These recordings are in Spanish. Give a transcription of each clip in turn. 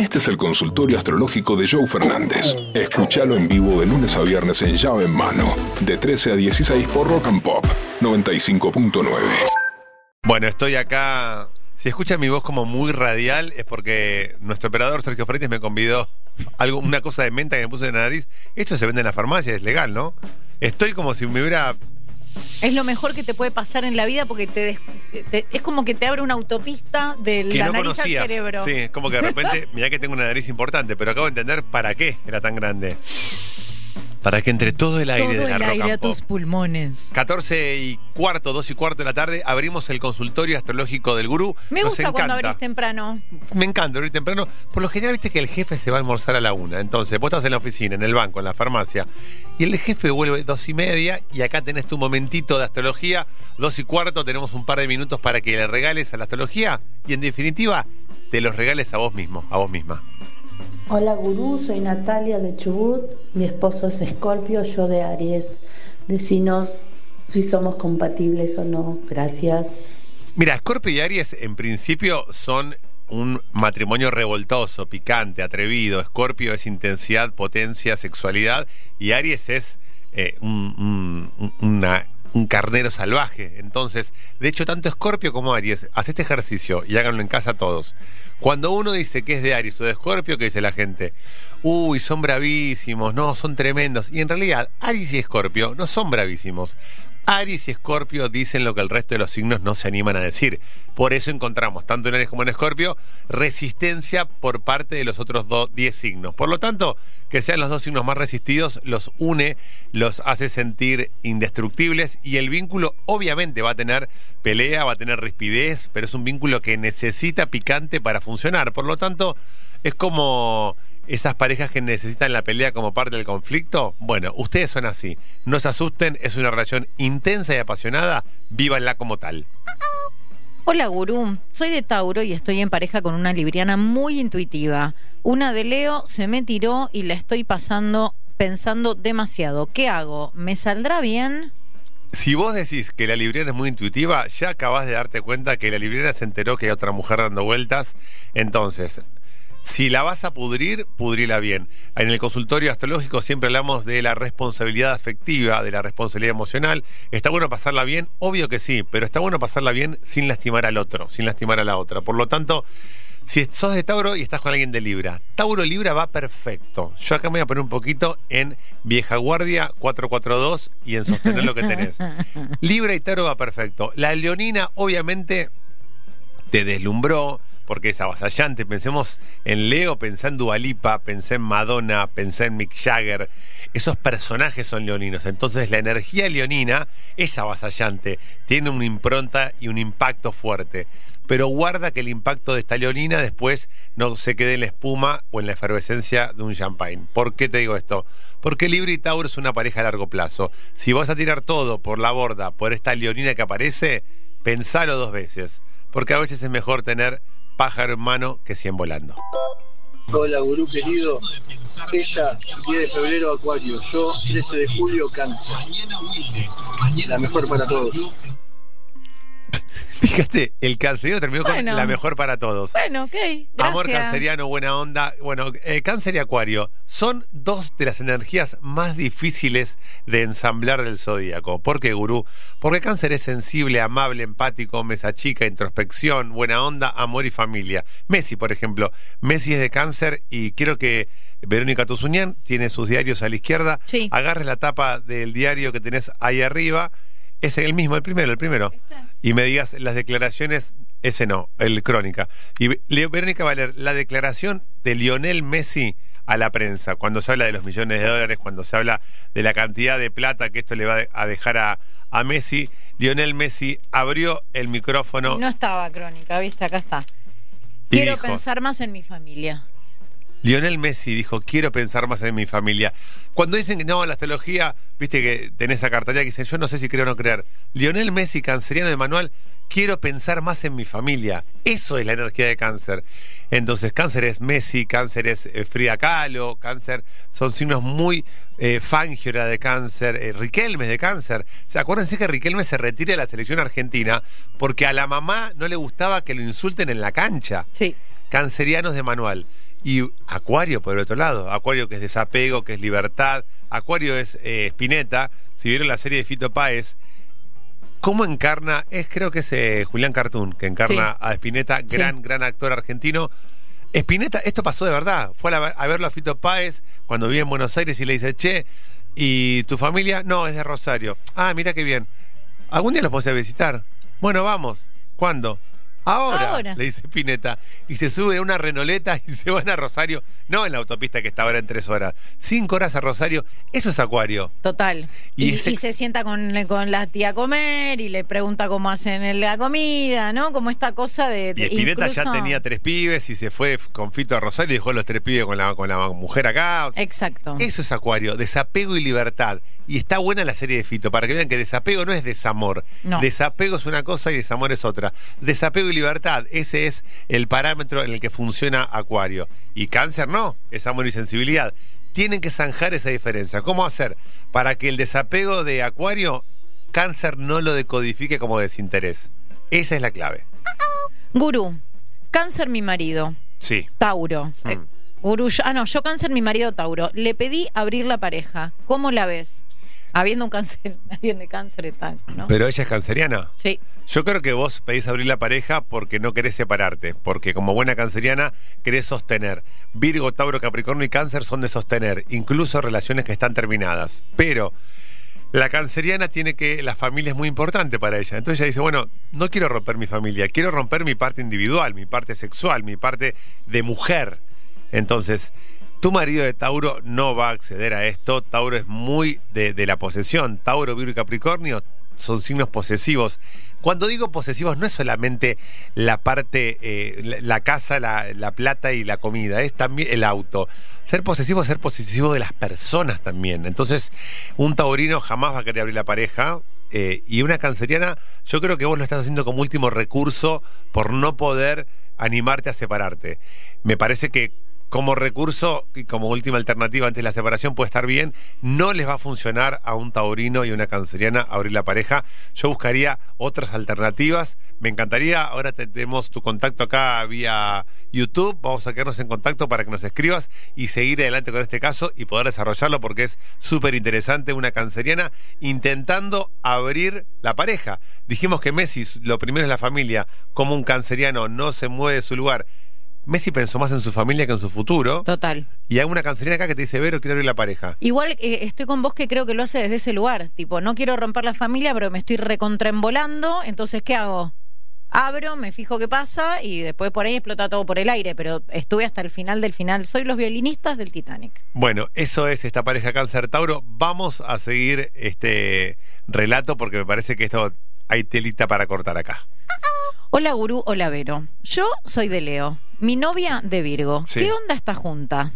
Este es el consultorio astrológico de Joe Fernández. Escúchalo en vivo de lunes a viernes en llave en mano, de 13 a 16 por Rock and Pop 95.9. Bueno, estoy acá. Si escuchan mi voz como muy radial, es porque nuestro operador Sergio Freites me convidó algo, una cosa de menta que me puse en la nariz. Esto se vende en la farmacia, es legal, ¿no? Estoy como si me hubiera. Es lo mejor que te puede pasar en la vida porque te, des- te- es como que te abre una autopista de que la no nariz conocías. al cerebro. Sí, es como que de repente, mirá que tengo una nariz importante, pero acabo de entender para qué era tan grande. Para que entre todo el aire Todo de la el rock aire and a pop. tus pulmones. 14 y cuarto, 2 y cuarto de la tarde, abrimos el consultorio astrológico del gurú. Me Nos gusta cuando encanta. abrís temprano. Me encanta abrir temprano. Por lo general, viste que el jefe se va a almorzar a la una. Entonces, vos estás en la oficina, en el banco, en la farmacia, y el jefe vuelve dos y media, y acá tenés tu momentito de astrología. Dos y cuarto, tenemos un par de minutos para que le regales a la astrología, y en definitiva, te los regales a vos mismo, a vos misma. Hola gurú, soy Natalia de Chubut, mi esposo es Escorpio, yo de Aries. Decinos si somos compatibles o no, gracias. Mira, Scorpio y Aries en principio son un matrimonio revoltoso, picante, atrevido. Scorpio es intensidad, potencia, sexualidad y Aries es eh, un- una- un carnero salvaje. Entonces, de hecho, tanto Scorpio como Aries, haz este ejercicio y háganlo en casa todos. Cuando uno dice que es de Aries o de Scorpio, ¿qué dice la gente? Uy, son bravísimos, no, son tremendos. Y en realidad, Aries y Scorpio no son bravísimos. Aries y Escorpio dicen lo que el resto de los signos no se animan a decir. Por eso encontramos, tanto en Aries como en Escorpio, resistencia por parte de los otros do- 10 signos. Por lo tanto, que sean los dos signos más resistidos los une, los hace sentir indestructibles y el vínculo obviamente va a tener pelea, va a tener rispidez, pero es un vínculo que necesita picante para funcionar. Por lo tanto, es como esas parejas que necesitan la pelea como parte del conflicto, bueno, ustedes son así. No se asusten, es una relación intensa y apasionada, vívanla como tal. Hola gurú, soy de Tauro y estoy en pareja con una libriana muy intuitiva. Una de Leo se me tiró y la estoy pasando pensando demasiado. ¿Qué hago? ¿Me saldrá bien? Si vos decís que la libriana es muy intuitiva, ya acabás de darte cuenta que la libriana se enteró que hay otra mujer dando vueltas. Entonces, si la vas a pudrir, pudrila bien. En el consultorio astrológico siempre hablamos de la responsabilidad afectiva, de la responsabilidad emocional. ¿Está bueno pasarla bien? Obvio que sí, pero está bueno pasarla bien sin lastimar al otro, sin lastimar a la otra. Por lo tanto, si sos de Tauro y estás con alguien de Libra, Tauro Libra va perfecto. Yo acá me voy a poner un poquito en Vieja Guardia 442 y en sostener lo que tenés. Libra y Tauro va perfecto. La Leonina, obviamente, te deslumbró porque es avasallante. Pensemos en Leo, pensé en Dualipa, pensé en Madonna, pensé en Mick Jagger. Esos personajes son leoninos. Entonces la energía leonina es avasallante, tiene una impronta y un impacto fuerte. Pero guarda que el impacto de esta leonina después no se quede en la espuma o en la efervescencia de un champagne. ¿Por qué te digo esto? Porque Libra y Tauro es una pareja a largo plazo. Si vas a tirar todo por la borda, por esta leonina que aparece, pensalo dos veces. Porque a veces es mejor tener pájaro en mano que cien volando. Hola, gurú querido. Ella, 10 de febrero, Acuario. Yo, 13 de julio, Cáncer. La mejor para todos. Fíjate, el canceriano terminó Bueno. con la mejor para todos. Bueno, ok. Gracias. Amor canceriano, buena onda. Bueno, eh, cáncer y acuario son dos de las energías más difíciles de ensamblar del zodíaco. ¿Por qué, gurú? Porque cáncer es sensible, amable, empático, mesa chica, introspección, buena onda, amor y familia. Messi, por ejemplo. Messi es de cáncer y quiero que Verónica Tuzuñán tiene sus diarios a la izquierda. Sí. Agarres la tapa del diario que tenés ahí arriba. Es el mismo, el primero, el primero. Y me digas las declaraciones, ese no, el crónica. Y Verónica va a leer la declaración de Lionel Messi a la prensa, cuando se habla de los millones de dólares, cuando se habla de la cantidad de plata que esto le va a dejar a, a Messi. Lionel Messi abrió el micrófono No estaba crónica, viste, acá está. Quiero dijo, pensar más en mi familia. Lionel Messi dijo, quiero pensar más en mi familia. Cuando dicen que no, la astrología, viste que tenés esa cartilla que dicen, yo no sé si creo o no creer. Lionel Messi, canceriano de manual, quiero pensar más en mi familia. Eso es la energía de cáncer. Entonces, cáncer es Messi, cáncer es eh, Frida Kahlo, cáncer son signos muy eh, Fangiora de cáncer, eh, Riquelme es de cáncer. ¿Se acuérdense que Riquelme se retira de la selección argentina porque a la mamá no le gustaba que lo insulten en la cancha? Sí. cancerianos de manual. Y Acuario, por el otro lado. Acuario que es desapego, que es libertad. Acuario es eh, Spinetta. Si vieron la serie de Fito Páez, ¿cómo encarna? Es creo que es eh, Julián Cartoon, que encarna Sí. a Spinetta, Sí. gran, gran actor argentino. Spinetta, esto pasó de verdad. Fue a, la- a verlo a Fito Páez cuando vivía en Buenos Aires y le dice, che, ¿y tu familia? No, es de Rosario. Ah, mira qué bien. ¿Algún día los ir a visitar? Bueno, vamos. ¿Cuándo? Ahora, Ahora. le dice Spinetta. Y se sube a una renoleta y se van a Rosario. No en la autopista que está ahora en tres horas. Cinco horas a Rosario. Eso es Acuario. Total. Y se sienta con, con la tía a comer y le pregunta cómo hacen la comida, ¿no? Como esta cosa de. Y ya tenía tres pibes y se fue con Fito a Rosario y dejó los tres pibes con la, con la mujer acá. O sea, Exacto. Eso es Acuario, desapego y libertad. Y está buena la serie de Fito, para que vean que desapego no es desamor. No. Desapego es una cosa y desamor es otra. Desapego y libertad, ese es el parámetro en el que funciona Acuario. Y cáncer no, es amor y sensibilidad. Tienen que zanjar esa diferencia. ¿Cómo hacer? Para que el desapego de Acuario, cáncer no lo decodifique como desinterés. Esa es la clave. Gurú. Cáncer mi marido. Sí. Tauro. Hmm. Eh, Gurú, yo- ah, no, yo cáncer mi marido Tauro. Le pedí abrir la pareja. ¿Cómo la ves? Habiendo un cáncer, alguien de cáncer está, ¿no? Pero ella es canceriana. Sí. Yo creo que vos pedís abrir la pareja porque no querés separarte, porque como buena canceriana querés sostener. Virgo, Tauro, Capricornio y Cáncer son de sostener, incluso relaciones que están terminadas. Pero la canceriana tiene que, la familia es muy importante para ella. Entonces ella dice, bueno, no quiero romper mi familia, quiero romper mi parte individual, mi parte sexual, mi parte de mujer. Entonces, tu marido de Tauro no va a acceder a esto. Tauro es muy de, la posesión. Tauro, Virgo y Capricornio son signos posesivos. Cuando digo posesivos no es solamente la parte, eh, la, casa, la, la plata y la comida, es también el auto. Ser posesivo es ser posesivo de las personas también. Entonces, un taurino jamás va a querer abrir la pareja. eh, y una canceriana, yo creo que vos lo estás haciendo como último recurso por no poder animarte a separarte. Me parece que como recurso y como última alternativa antes de la separación puede estar bien, no les va a funcionar a un taurino y una canceriana abrir la pareja. Yo buscaría otras alternativas. Me encantaría, ahora te- tenemos tu contacto acá vía YouTube, vamos a quedarnos en contacto para que nos escribas y seguir adelante con este caso y poder desarrollarlo porque es súper interesante una canceriana intentando abrir la pareja. Dijimos que Messi, lo primero es la familia, como un canceriano no se mueve de su lugar. Messi pensó más en su familia que en su futuro. Total. Y hay una canceriana acá que te dice, Vero, quiero abrir la pareja. Igual eh, estoy con vos que creo que lo hace desde ese lugar. Tipo, no quiero romper la familia, pero me estoy recontraembolando. Entonces, ¿qué hago? Abro, me fijo qué pasa y después por ahí explota todo por el aire. Pero estuve hasta el final del final. Soy los violinistas del Titanic. Bueno, eso es esta pareja cáncer Tauro. Vamos a seguir este relato porque me parece que esto hay telita para cortar acá. Hola gurú, hola Vero. Yo soy de Leo. Mi novia de Virgo. Sí. ¿Qué onda esta junta?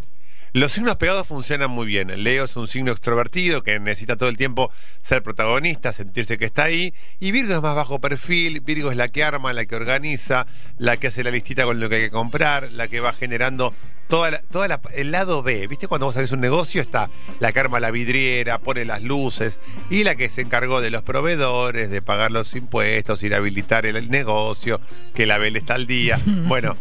Los signos pegados funcionan muy bien. Leo es un signo extrovertido que necesita todo el tiempo ser protagonista, sentirse que está ahí. Y Virgo es más bajo perfil. Virgo es la que arma, la que organiza, la que hace la listita con lo que hay que comprar, la que va generando toda, la- toda la- el lado B. ¿Viste? Cuando vos abrís un negocio está la que arma la vidriera, pone las luces y la que se encargó de los proveedores, de pagar los impuestos, ir a habilitar el, el negocio, que la vela está al día. Bueno.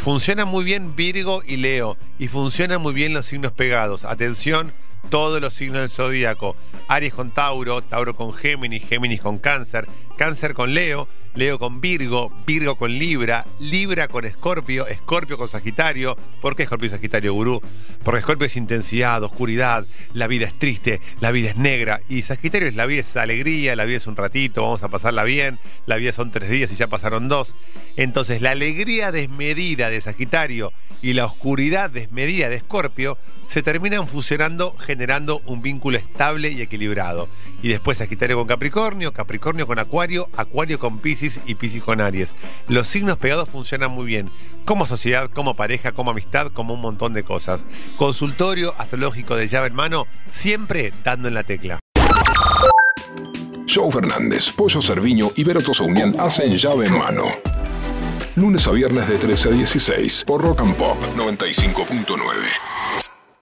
Funcionan muy bien Virgo y Leo y funcionan muy bien los signos pegados. Atención, todos los signos del zodíaco. Aries con Tauro, Tauro con Géminis, Géminis con Cáncer, Cáncer con Leo, Leo con Virgo, Virgo con Libra, Libra con Escorpio, Escorpio con Sagitario. ¿Por qué Escorpio y Sagitario, gurú? Porque Escorpio es intensidad, oscuridad, la vida es triste, la vida es negra. Y Sagitario es la vida es alegría, la vida es un ratito, vamos a pasarla bien, la vida son tres días y ya pasaron dos. Entonces, la alegría desmedida de Sagitario y la oscuridad desmedida de Escorpio se terminan fusionando, generando un vínculo estable y equilibrado. Y después Sagitario con Capricornio, Capricornio con Acuario, Acuario con Piscis y Piscis con Aries. Los signos pegados funcionan muy bien, como sociedad, como pareja, como amistad, como un montón de cosas. Consultorio astrológico de llave en mano, siempre dando en la tecla. Joe Fernández, Pollo Cerviño y Vero Tosaunian hacen llave en mano. Lunes a viernes de 13 a 16 por Rock and Pop 95.9.